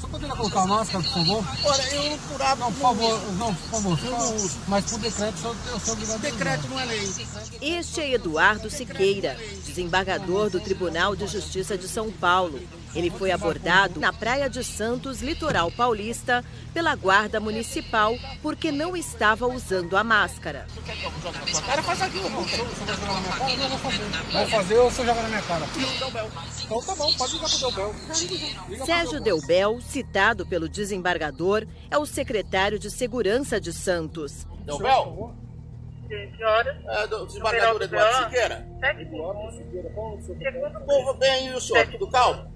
Só poderia colocar a máscara, por favor? Olha, eu por hábito Não, por favor, não, por favor. só- Mas por decreto, eu sou, eu sou obrigado decreto não é lei. Este é Eduardo Siqueira, desembargador do Tribunal de Justiça de São Paulo. Ele foi abordado na Praia de Santos, litoral paulista, pela Guarda Municipal porque não estava usando a máscara. Cara, faz aqui, Vou fazer ou você joga na minha cara? Então tá bom, pode ligar pro Delbel. Sérgio Delbel, citado pelo desembargador, é o secretário de Segurança de Santos. Delbel? Que horas? É, do desembargador Eduardo Siqueira. Sete segundos. Segundo Povo bem, e o senhor, tudo calmo?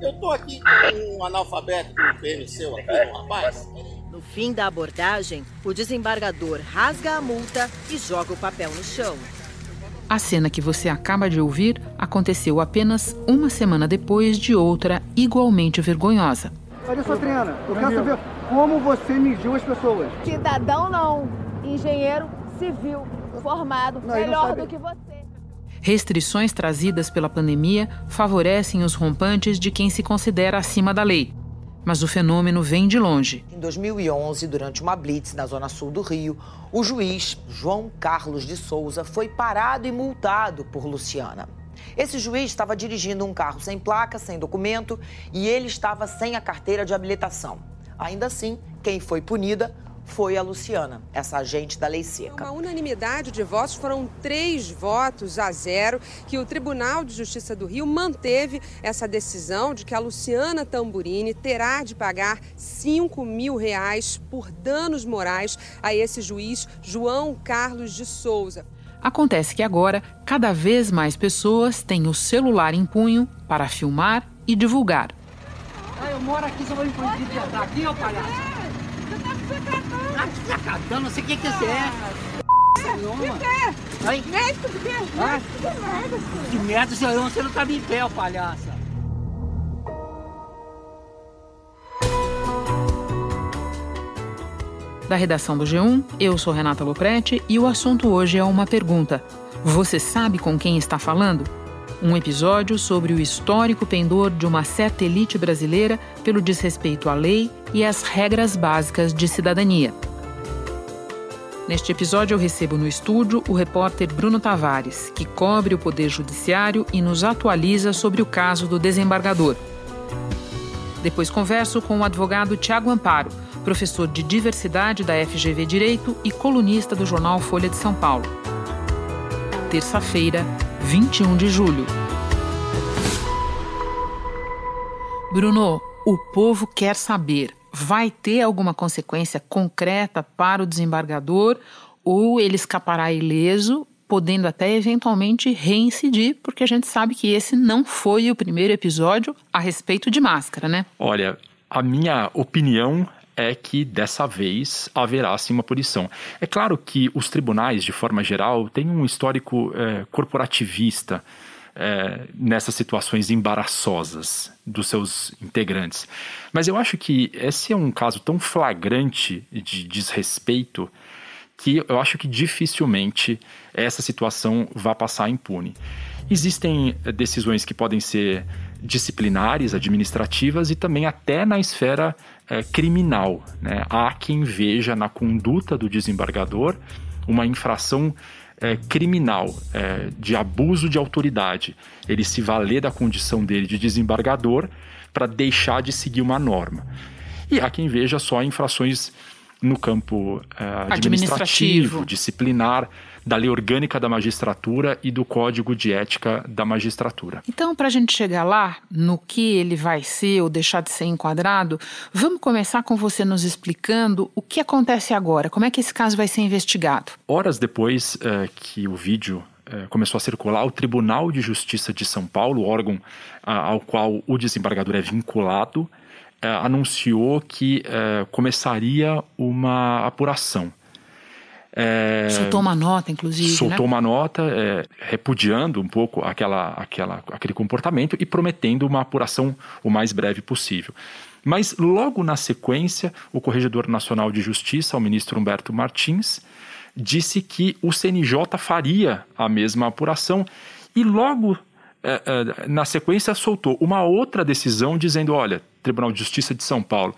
Eu tô aqui com um analfabeto do PM seu aqui, um rapaz. No fim da abordagem, o desembargador rasga a multa e joga o papel no chão. A cena que você acaba de ouvir aconteceu apenas uma semana depois de outra igualmente vergonhosa. Olha só, Triana, eu quero saber como você mediu as pessoas. Cidadão não, engenheiro civil formado, Não, melhor do que você. Restrições trazidas pela pandemia favorecem os rompantes de quem se considera acima da lei. Mas o fenômeno vem de longe. Em 2011, durante uma blitz na zona sul do Rio, o juiz João Carlos de Souza foi parado e multado por Luciana. Esse juiz estava dirigindo um carro sem placa, sem documento, e ele estava sem a carteira de habilitação. Ainda assim, quem foi punida foi a Luciana, essa agente da lei seca. Uma unanimidade de votos, foram três votos a zero, que o Tribunal de Justiça do Rio manteve essa decisão de que a Luciana Tamburini terá de pagar 5 mil reais por danos morais a esse juiz João Carlos de Souza. Acontece que agora, cada vez mais pessoas têm o celular em punho para filmar e divulgar. Ah, eu moro aqui, só vou me aqui, ô palhaço. Ah, que sacadão, não sei o que que você é. Nenhuma. Aí. Médico de quê? Ah, Que merda, filho. que merda, senhor, você não tá em pé, ô palhaça. Da redação do G1, eu sou Renata Loprete e o assunto hoje é uma pergunta. Você sabe com quem está falando? Um episódio sobre o histórico pendor de uma certa elite brasileira pelo desrespeito à lei e às regras básicas de cidadania. Neste episódio, eu recebo no estúdio o repórter Bruno Tavares, que cobre o Poder Judiciário e nos atualiza sobre o caso do desembargador. Depois converso com o advogado Tiago Amparo, professor de diversidade da FGV Direito e colunista do jornal Folha de São Paulo. Terça-feira, 21 de julho. Bruno, o povo quer saber: vai ter alguma consequência concreta para o desembargador ou ele escapará ileso, podendo até eventualmente reincidir, porque a gente sabe que esse não foi o primeiro episódio a respeito de máscara, né? Olha, a minha opinião é que dessa vez haverá sim uma punição. É claro que os tribunais, de forma geral, têm um histórico é, corporativista é, nessas situações embaraçosas dos seus integrantes. Mas eu acho que esse é um caso tão flagrante de desrespeito que eu acho que dificilmente essa situação vai passar impune. Existem eh, decisões que podem ser disciplinares, administrativas e também até na esfera eh, criminal. Né? Há quem veja na conduta do desembargador uma infração eh, criminal eh, de abuso de autoridade. Ele se valer da condição dele de desembargador para deixar de seguir uma norma. E há quem veja só infrações no campo eh, administrativo, Administrativo. disciplinar, da lei orgânica da magistratura e do código de ética da magistratura. Então, para a gente chegar lá, no que ele vai ser ou deixar de ser enquadrado, vamos começar com você nos explicando o que acontece agora, como é que esse caso vai ser investigado. Horas depois eh, que o vídeo eh, começou a circular, o Tribunal de Justiça de São Paulo, órgão ah, ao qual o desembargador é vinculado, anunciou que eh, começaria uma apuração. É, Soltou uma nota, inclusive. soltou né? uma nota é, repudiando um pouco aquela, aquela, aquele comportamento e prometendo uma apuração o mais breve possível. Mas logo na sequência, o Corregedor Nacional de Justiça, o ministro Humberto Martins, disse que o CNJ faria a mesma apuração e logo é, na sequência soltou uma outra decisão dizendo, olha, Tribunal de Justiça de São Paulo.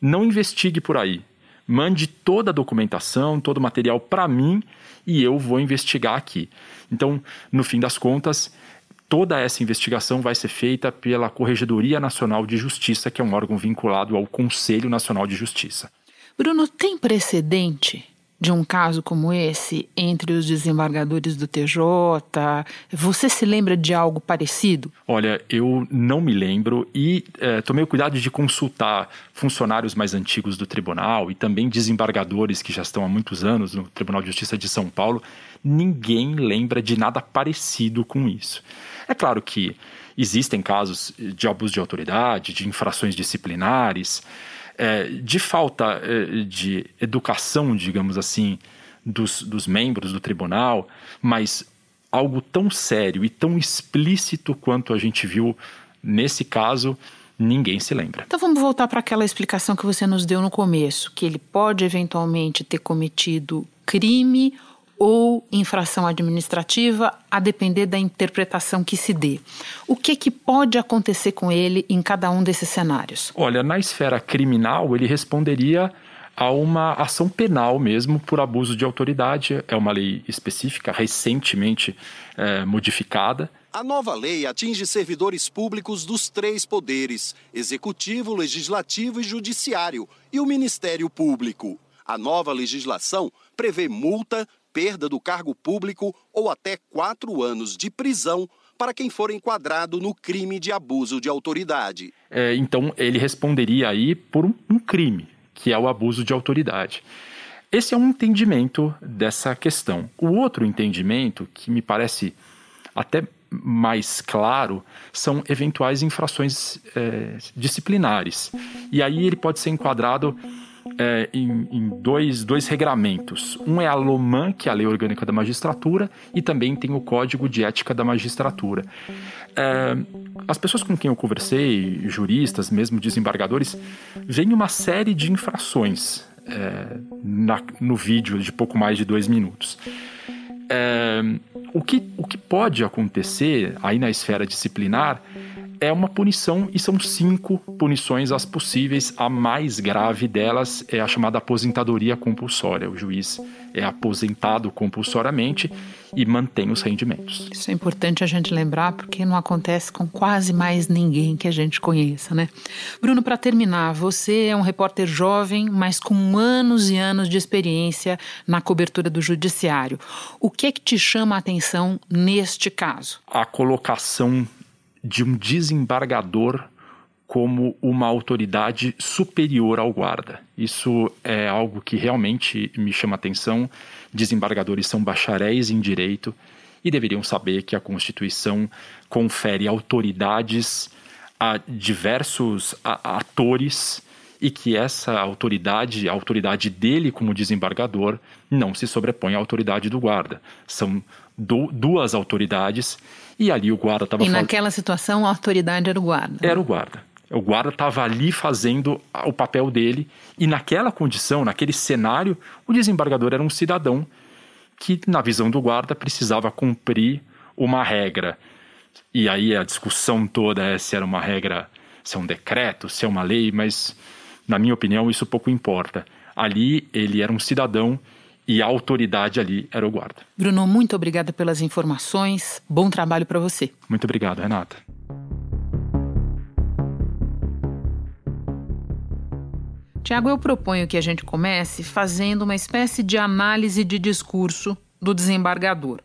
Não investigue por aí. Mande toda a documentação, todo o material para mim e eu vou investigar aqui. Então, no fim das contas, toda essa investigação vai ser feita pela Corregedoria Nacional de Justiça, que é um órgão vinculado ao Conselho Nacional de Justiça. Bruno, tem precedente de um caso como esse entre os desembargadores do TJ? Você se lembra de algo parecido? Olha, eu não me lembro e é, tomei o cuidado de consultar funcionários mais antigos do tribunal e também desembargadores que já estão há muitos anos no Tribunal de Justiça de São Paulo. Ninguém lembra de nada parecido com isso. É claro que existem casos de abuso de autoridade, de infrações disciplinares é, de falta é, de educação, digamos assim, dos, dos membros do tribunal, mas algo tão sério e tão explícito quanto a gente viu nesse caso, ninguém se lembra. Então vamos voltar para aquela explicação que você nos deu no começo, que ele pode eventualmente ter cometido crime ou infração administrativa, a depender da interpretação que se dê. O que, que pode acontecer com ele em cada um desses cenários? Olha, na esfera criminal, ele responderia a uma ação penal mesmo por abuso de autoridade. É uma lei específica, recentemente é, modificada. A nova lei atinge servidores públicos dos três poderes: executivo, legislativo e judiciário, e o Ministério Público. A nova legislação prevê multa, perda do cargo público ou até quatro anos de prisão para quem for enquadrado no crime de abuso de autoridade. É, então, ele responderia aí por um, crime, que é o abuso de autoridade. Esse é um entendimento dessa questão. O outro entendimento, que me parece até mais claro, são eventuais infrações é, disciplinares. E aí ele pode ser enquadrado é, em, em, dois, dois regramentos. Um é a LOMAN, que é a Lei Orgânica da Magistratura, e também tem o Código de Ética da Magistratura. É, as pessoas com quem eu conversei, juristas, mesmo desembargadores, veem uma série de infrações é, na, no vídeo de pouco mais de dois minutos. É, o, que, o que pode acontecer aí na esfera disciplinar é uma punição e são cinco punições as possíveis. A mais grave delas é a chamada aposentadoria compulsória. O juiz é aposentado compulsoriamente e mantém os rendimentos. Isso é importante a gente lembrar porque não acontece com quase mais ninguém que a gente conheça, né? Bruno, para terminar, você é um repórter jovem, mas com anos e anos de experiência na cobertura do judiciário. O que é que te chama a atenção neste caso? A colocação de um desembargador como uma autoridade superior ao guarda. Isso é algo que realmente me chama atenção. Desembargadores são bacharéis em direito e deveriam saber que a Constituição confere autoridades a diversos atores e que essa autoridade, a autoridade dele como desembargador, não se sobrepõe à autoridade do guarda. São do, duas autoridades e ali o guarda estava... E naquela situação a autoridade era o guarda. Era o guarda. O guarda estava ali fazendo o papel dele e naquela condição, naquele cenário, o desembargador era um cidadão que, na visão do guarda, precisava cumprir uma regra. E aí a discussão toda é se era uma regra, se é um decreto, se é uma lei, mas na minha opinião isso pouco importa. Ali ele era um cidadão e a autoridade ali era o guarda. Bruno, muito obrigada pelas informações. Bom trabalho para você. Muito obrigado, Renata. Tiago, eu proponho que a gente comece fazendo uma espécie de análise de discurso do desembargador.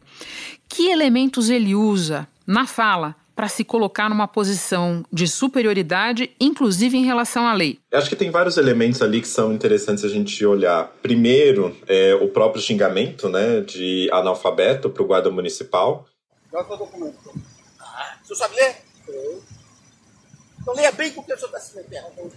Que elementos ele usa na fala para se colocar numa posição de superioridade, inclusive em relação à lei? Eu acho que tem vários elementos ali que são interessantes a gente olhar. Primeiro, é o próprio xingamento né, de analfabeto para o guarda municipal. Qual é o documento? Ah, o senhor sabe ler? Sim. Então leia bem com o que o senhor está se metendo.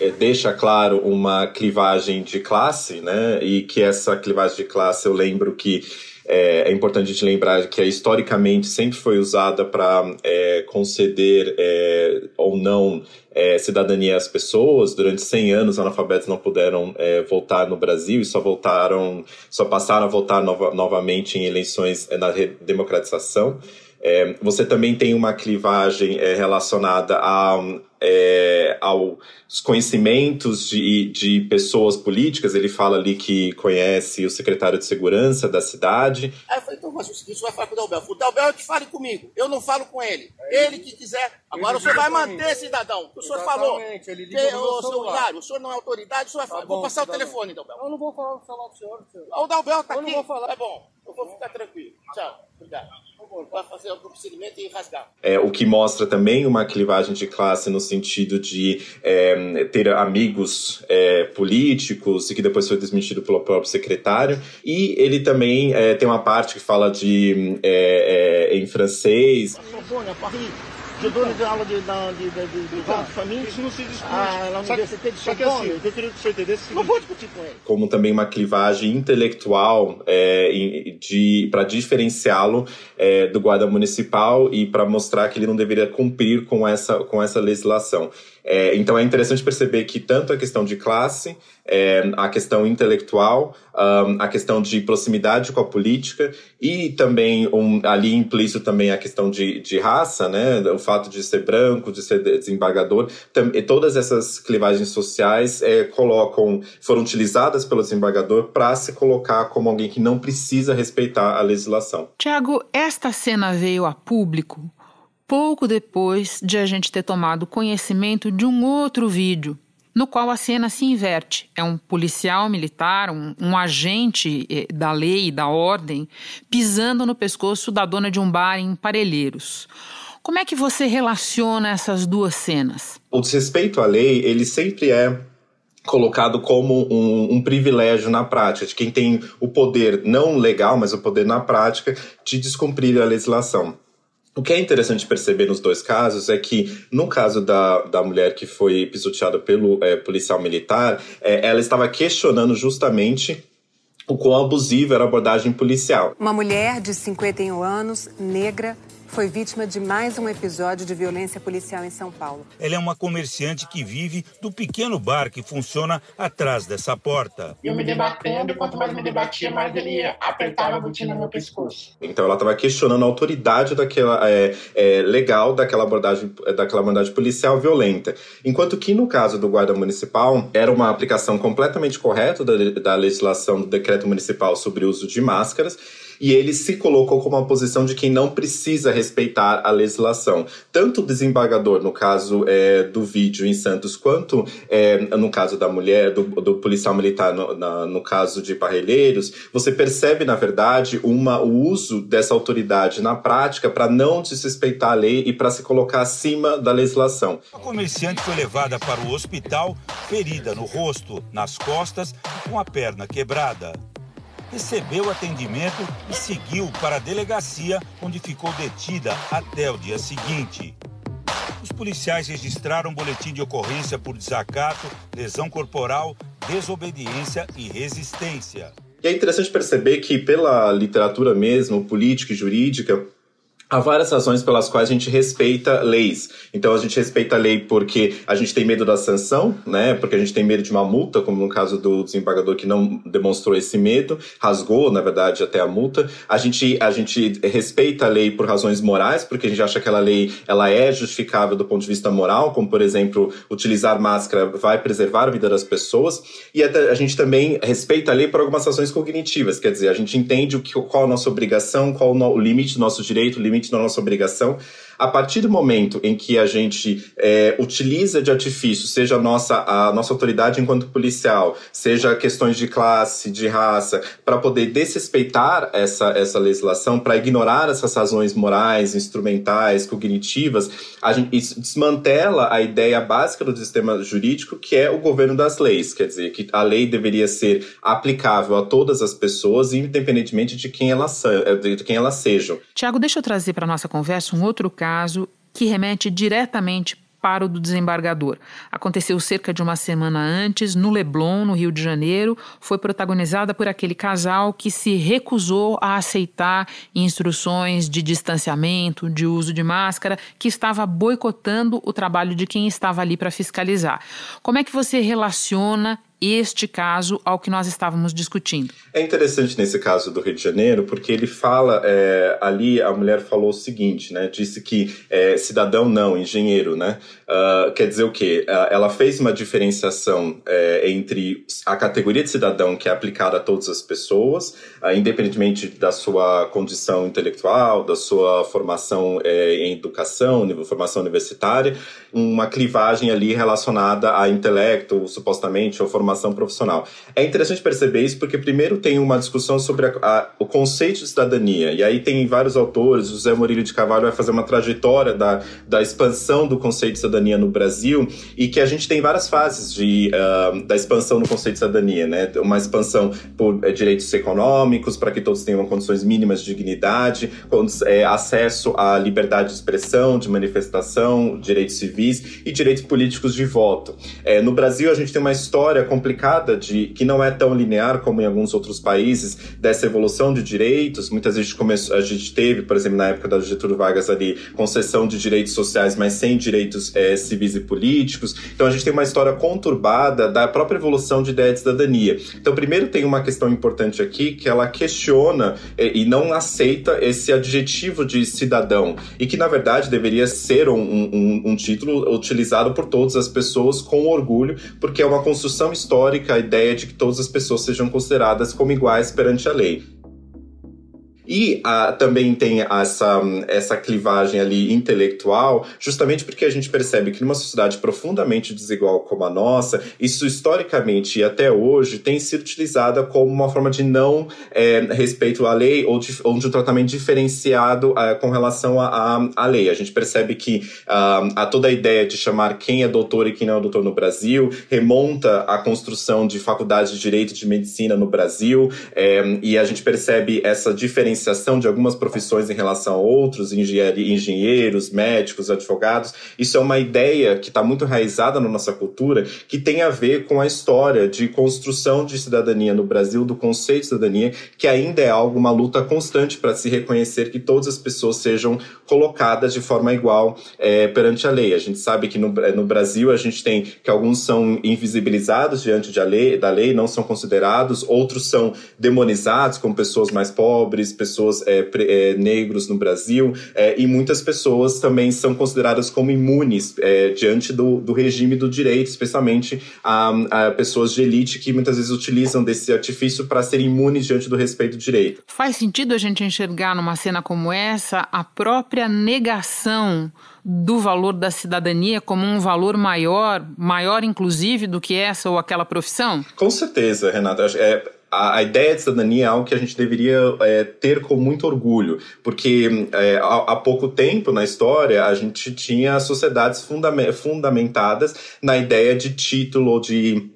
É, deixa claro uma clivagem de classe, né? E que essa clivagem de classe eu lembro que é, é importante a gente lembrar que historicamente sempre foi usada para é, conceder é, ou não é, cidadania às pessoas. Durante 100 anos, analfabetos não puderam é, votar no Brasil e só voltaram, só passaram a votar nova, novamente em eleições é, na democratização. É, você também tem uma clivagem é, relacionada a, é, aos conhecimentos de, de pessoas políticas. Ele fala ali que conhece o secretário de segurança da cidade. Aí eu falei, então, mas o seguinte, vai falar com o Dalbel. O Dalbel é que fale comigo. Eu não falo com ele. Ele que quiser. Agora o senhor vai manter, cidadão. O senhor falou. Ele Que, liga o celular. O senhor não é autoridade, o senhor vai falar. Tá bom, vou passar o telefone, Dalbel. Eu não vou falar no celular do senhor, senhor. O Dalbel tá Eu não aqui. vou falar. É bom. Eu vou ficar tranquilo. Tchau. Obrigado. Vai fazer o procedimento e rasgar. É, o que mostra também uma clivagem de classe no sentido de é, ter amigos é, políticos e que depois foi desmentido pelo próprio secretário. E ele também é, tem uma parte que fala de é, é, em francês. Sorbonne, a Paris. Je donne des aulas de, de, de, de, de, de de famille. Isso não se discute. Ah, na Université de Só que Sorbonne. assim, eu queria que o senhor entendesse é o Não vou discutir com ele. como também uma clivagem intelectual é, de para diferenciá-lo é, do guarda municipal e para mostrar que ele não deveria cumprir com essa com essa legislação. É, então é interessante perceber que tanto a questão de classe, é, a questão intelectual, ahn, a questão de proximidade com a política e também um, ali implícito também a questão de, de raça, né, o fato de ser branco, de ser desembargador, todas essas clivagens sociais é, colocam, foram utilizadas pelo desembargador para se colocar como alguém que não precisa respeitar a legislação. Tiago, esta cena veio a público pouco depois de a gente ter tomado conhecimento de um outro vídeo, no qual a cena se inverte. É um policial militar, um, um agente eh, da lei e da ordem, pisando no pescoço da dona de um bar em Parelheiros. Como é que você relaciona essas duas cenas? O desrespeito à lei, ele sempre é colocado como um, um privilégio na prática, de quem tem o poder não legal, mas o poder na prática de descumprir a legislação. O que é interessante perceber nos dois casos é que, no caso da, da mulher que foi pisoteada pelo é, policial militar, é, ela estava questionando justamente o quão abusiva era a abordagem policial. Uma mulher de 51 anos, negra, foi vítima de mais um episódio de violência policial em São Paulo. Ela é uma comerciante que vive do pequeno bar que funciona atrás dessa porta. Eu me debatendo, e quanto mais me debatia, mais ele apertava a botina no meu pescoço. Então ela estava questionando a autoridade daquela é, é, legal daquela abordagem, daquela abordagem policial violenta. Enquanto que no caso do guarda municipal era uma aplicação completamente correta da, da legislação do decreto municipal sobre o uso de máscaras e ele se colocou como uma posição de quem não precisa respeitar a legislação. Tanto o desembargador, no caso é, do vídeo em Santos, quanto é, no caso da mulher, do, do policial militar, no, na, no caso de Parrelheiros, você percebe, na verdade, uma, o uso dessa autoridade na prática para não desrespeitar a lei e para se colocar acima da legislação. A comerciante foi levada para o hospital, ferida no rosto, nas costas e com a perna quebrada recebeu atendimento e seguiu para a delegacia, onde ficou detida até o dia seguinte. Os policiais registraram boletim de ocorrência por desacato, lesão corporal, desobediência e resistência. E é interessante perceber que, pela literatura mesmo, política e jurídica, Há várias razões pelas quais a gente respeita leis. Então a gente respeita a lei porque a gente tem medo da sanção, né? Porque a gente tem medo de uma multa, como no caso do desembargador que não demonstrou esse medo, rasgou, na verdade, até a multa. A gente, a gente respeita a lei por razões morais, porque a gente acha que aquela lei ela é justificável do ponto de vista moral, como por exemplo, utilizar máscara vai preservar a vida das pessoas. E a gente também respeita a lei por algumas razões cognitivas, quer dizer, a gente entende o que, qual a nossa obrigação, qual o limite do nosso direito, o limite da nossa obrigação. A partir do momento em que a gente é, utiliza de artifício, seja a nossa, a nossa autoridade enquanto policial, seja questões de classe, de raça, para poder desrespeitar essa, essa legislação, para ignorar essas razões morais, instrumentais, cognitivas, a gente, isso desmantela a ideia básica do sistema jurídico, que é o governo das leis. Quer dizer, que a lei deveria ser aplicável a todas as pessoas, independentemente de quem, ela, de quem elas sejam. Tiago, deixa eu trazer para nossa conversa um outro caso caso que remete diretamente para o do desembargador. Aconteceu cerca de uma semana antes, no Leblon, no Rio de Janeiro. Foi protagonizada por aquele casal que se recusou a aceitar instruções de distanciamento, de uso de máscara, que estava boicotando o trabalho de quem estava ali para fiscalizar. Como é que você relaciona este caso ao que nós estávamos discutindo? É interessante nesse caso do Rio de Janeiro, porque ele fala, é, ali a mulher falou o seguinte, né? Disse que é, cidadão não, engenheiro, né? Uh, quer dizer o quê? Uh, ela fez uma diferenciação é, entre a categoria de cidadão que é aplicada a todas as pessoas, uh, independentemente da sua condição intelectual, da sua formação é, em educação, formação universitária, uma clivagem ali relacionada a intelecto, supostamente, ou formação profissional. É interessante perceber isso porque, primeiro, tem uma discussão sobre a, a, o conceito de cidadania, e aí tem vários autores, José Murilo de Carvalho vai fazer uma trajetória da, da expansão do conceito de cidadania no Brasil, e que a gente tem várias fases de, uh, da expansão no conceito de cidadania, né? Uma expansão por é, direitos econômicos, para que todos tenham condições mínimas de dignidade, é, acesso à liberdade de expressão, de manifestação, direitos civis e direitos políticos de voto. É, no Brasil, a gente tem uma história complicada de que não é tão linear como em alguns outros países dessa evolução de direitos. Muitas vezes começou, a gente teve, por exemplo, na época da Getúlio Vargas ali, concessão de direitos sociais, mas sem direitos é, civis e políticos. Então a gente tem uma história conturbada da própria evolução de ideia de cidadania. Então, primeiro tem uma questão importante aqui que ela questiona e não aceita esse adjetivo de cidadão e que na verdade deveria ser um, um, um título utilizado por todas as pessoas com orgulho, porque é uma construção histórica a ideia de que todas as pessoas sejam consideradas como iguais perante a lei. E ah, também tem essa, essa clivagem ali intelectual, justamente porque a gente percebe que numa sociedade profundamente desigual como a nossa, isso historicamente e até hoje tem sido utilizada como uma forma de não é, respeito à lei ou de, ou de um tratamento diferenciado é, com relação à lei. A gente percebe que ah, a toda a ideia de chamar quem é doutor e quem não é doutor no Brasil remonta à construção de faculdades de direito de medicina no Brasil, é, e a gente percebe essa diferenciação diferenciação de algumas profissões em relação a outros, engenheiros, médicos, advogados. Isso é uma ideia que está muito enraizada na nossa cultura, que tem a ver com a história de construção de cidadania no Brasil, do conceito de cidadania, que ainda é algo, uma luta constante para se reconhecer que todas as pessoas sejam colocadas de forma igual é, perante a lei. A gente sabe que no, no Brasil a gente tem que alguns são invisibilizados diante de lei, da lei, não são considerados, outros são demonizados como pessoas mais pobres, pessoas pessoas é, é, negros no Brasil, é, e muitas pessoas também são consideradas como imunes é, diante do, do, regime do direito, especialmente a, a, pessoas de elite que muitas vezes utilizam desse artifício para serem imunes diante do respeito do direito. Faz sentido a gente enxergar numa cena como essa a própria negação do valor da cidadania como um valor maior, maior inclusive do que essa ou aquela profissão? Com certeza, Renata. É, a, a, ideia de cidadania é algo que a gente deveria é, ter com muito orgulho, porque é, há, há, pouco tempo na história a gente tinha sociedades fundamentadas na ideia de título, de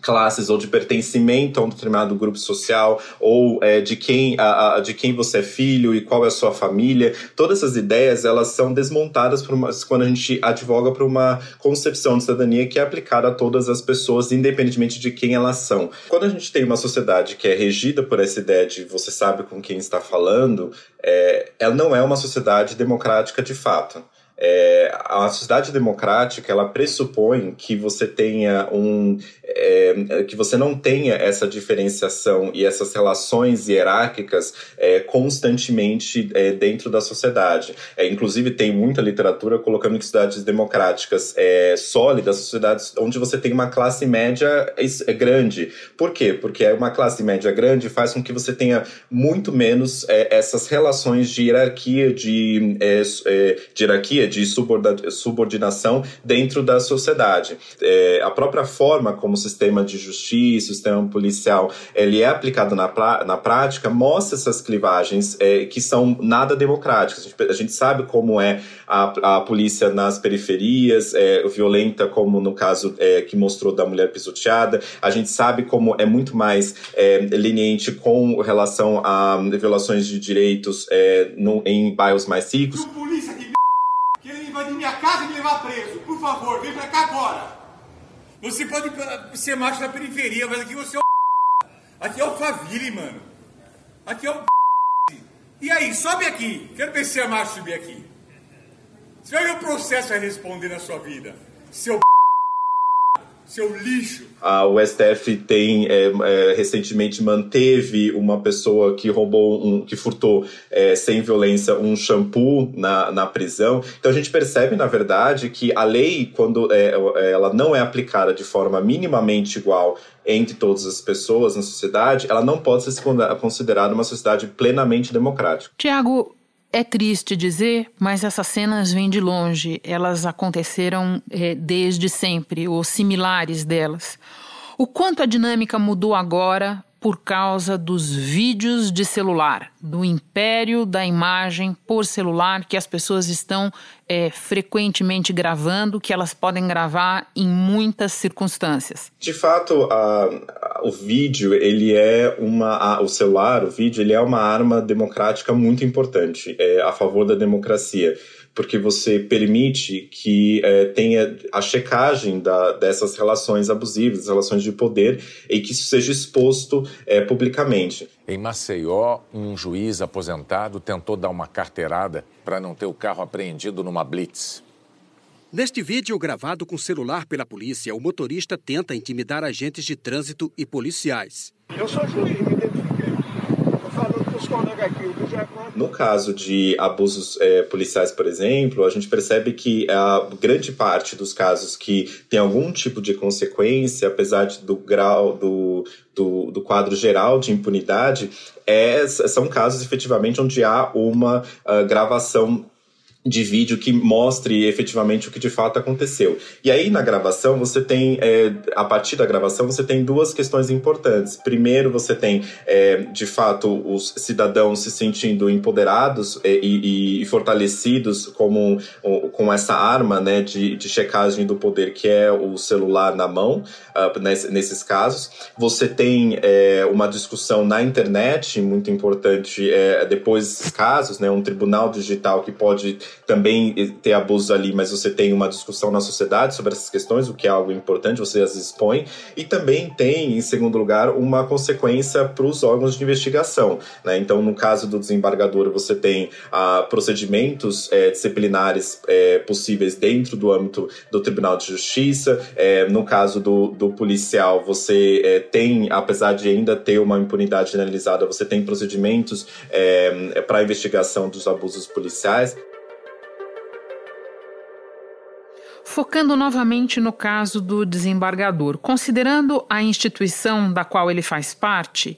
classes ou de pertencimento a um determinado grupo social ou é, de quem a, a, de quem você é filho e qual é a sua família. Todas essas ideias elas são desmontadas uma, quando a gente advoga para uma concepção de cidadania que é aplicada a todas as pessoas independentemente de quem elas são. Quando a gente tem uma sociedade que é regida por essa ideia de você sabe com quem está falando é, ela não é uma sociedade democrática de fato é, a sociedade democrática ela pressupõe que você tenha um é, que você não tenha essa diferenciação e essas relações hierárquicas é, constantemente é, dentro da sociedade. É, inclusive tem muita literatura colocando que sociedades democráticas é, sólidas, sociedades onde você tem uma classe média grande. Por quê? Porque uma classe média grande faz com que você tenha muito menos essas relações de hierarquia, de, de hierarquia, de subordinação dentro da sociedade. É, a própria forma como o sistema de justiça, o sistema policial, ele é aplicado na, na prática, mostra essas clivagens é, que são nada democráticas. A gente, a gente sabe como é a, a polícia nas periferias, é, violenta, como no caso é, que mostrou da mulher pisoteada. A gente sabe como é muito mais é, leniente com relação a violações de direitos é, no, em bairros mais ricos invadir minha casa e me levar preso. Por favor, vem pra cá agora. Você pode ser macho na periferia, mas aqui você é o. Aqui é o Faville, mano. Aqui é o. E aí, sobe aqui. Quero ver se é macho subir aqui. Você vai ver o processo a responder na sua vida. Seu. Seu lixo. Ah, o STF tem é, é, recentemente manteve uma pessoa que roubou um, que furtou é, sem violência um shampoo na, na prisão. Então a gente percebe na verdade que a lei quando é, ela não é aplicada de forma minimamente igual entre todas as pessoas na sociedade, ela não pode ser considerada uma sociedade plenamente democrática. Tiago, é triste dizer, mas essas cenas vêm de longe. Elas aconteceram é, desde sempre, ou similares delas. O quanto a dinâmica mudou agora por causa dos vídeos de celular, do império da imagem por celular que as pessoas estão é, frequentemente gravando, que elas podem gravar em muitas circunstâncias. De fato, a, a, o vídeo ele é uma, a, o celular, o vídeo ele é uma arma democrática muito importante, é, a favor da democracia porque você permite que é, tenha a checagem da, dessas relações abusivas, relações de poder, e que isso seja exposto é, publicamente. Em Maceió, um juiz aposentado tentou dar uma carteirada para não ter o carro apreendido numa blitz. Neste vídeo gravado com celular pela polícia, o motorista tenta intimidar agentes de trânsito e policiais. Eu sou juiz, me identifiquei. Estou falando com os colegas aqui. No caso de abusos é, policiais, por exemplo, a gente percebe que a grande parte dos casos que tem algum tipo de consequência, apesar do grau do, do, do, quadro geral de impunidade, é, são casos efetivamente onde há uma uh, gravação de vídeo que mostre efetivamente o que de fato aconteceu. E aí na gravação você tem, é, a partir da gravação você tem duas questões importantes. Primeiro você tem, é, de fato, os cidadãos se sentindo empoderados é, e, e, fortalecidos como com essa arma, né, de, de checagem do poder que é o celular na mão uh, nesse, nesses casos. Você tem é, uma discussão na internet muito importante depois desses casos, né, um tribunal digital que pode também ter abusos ali, mas você tem uma discussão na sociedade sobre essas questões, o que é algo importante, você as expõe, e também tem, em segundo lugar, uma consequência para os órgãos de investigação. Né? Então, no caso do desembargador, você tem ah, procedimentos é, disciplinares é, possíveis dentro do âmbito do Tribunal de Justiça, é, no caso do, do policial, você tem, apesar de ainda ter uma impunidade generalizada, você tem procedimentos para investigação dos abusos policiais. Focando novamente no caso do desembargador, considerando a instituição da qual ele faz parte,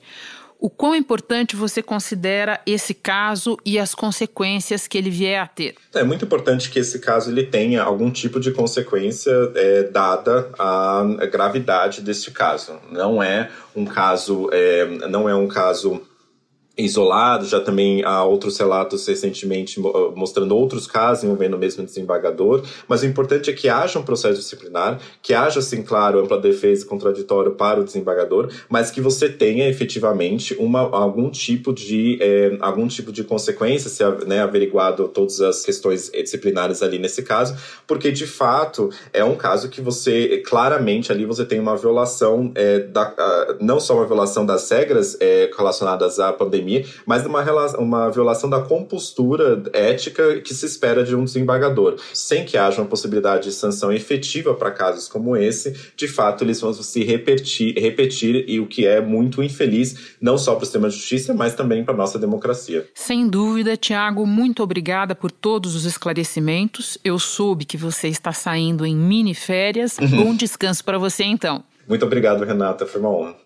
o quão importante você considera esse caso e as consequências que ele vier a ter? É muito importante que esse caso ele tenha algum tipo de consequência é, dada a gravidade deste caso. Não é um caso, é, não é um caso isolado, já também há outros relatos recentemente ah, mostrando outros casos envolvendo o mesmo desembargador, mas o importante é que haja um processo disciplinar, que haja, assim, claro, ampla defesa e contraditório para o desembargador, mas que você tenha efetivamente uma, algum tipo de é, algum tipo de consequência, se né, averiguado todas as questões disciplinares ali nesse caso, porque de fato é um caso que você claramente ali você tem uma violação é, da, não só uma violação das regras é, relacionadas à pandemia mas uma, uma violação da compostura ética que se espera de um desembargador. Sem que haja uma possibilidade de sanção efetiva para casos como esse, de fato eles vão se repetir, repetir e o que é muito infeliz, não só para o sistema de justiça, mas também para a nossa democracia. Sem dúvida, Tiago, muito obrigada por todos os esclarecimentos. Eu soube que você está saindo em mini férias. Uhum. Bom descanso para você então. Muito obrigado, Renata. Foi uma honra.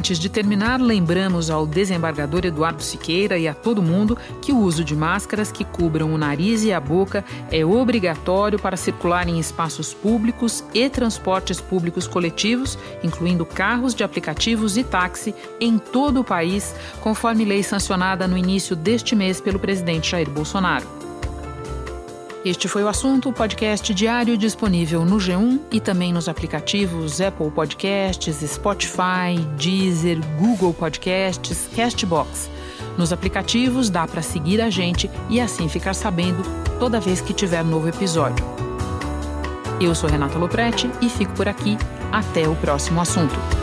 Antes de terminar, lembramos ao desembargador Eduardo Siqueira e a todo mundo que o uso de máscaras que cubram o nariz e a boca é obrigatório para circular em espaços públicos e transportes públicos coletivos, incluindo carros de aplicativos e táxi, em todo o país, conforme lei sancionada no início deste mês pelo presidente Jair Bolsonaro. Este foi o assunto, podcast diário disponível no G1 e também nos aplicativos Apple Podcasts, Spotify, Deezer, Google Podcasts, Castbox. Nos aplicativos dá para seguir a gente e assim ficar sabendo toda vez que tiver novo episódio. Eu sou Renata Loprete e fico por aqui. Até o próximo assunto.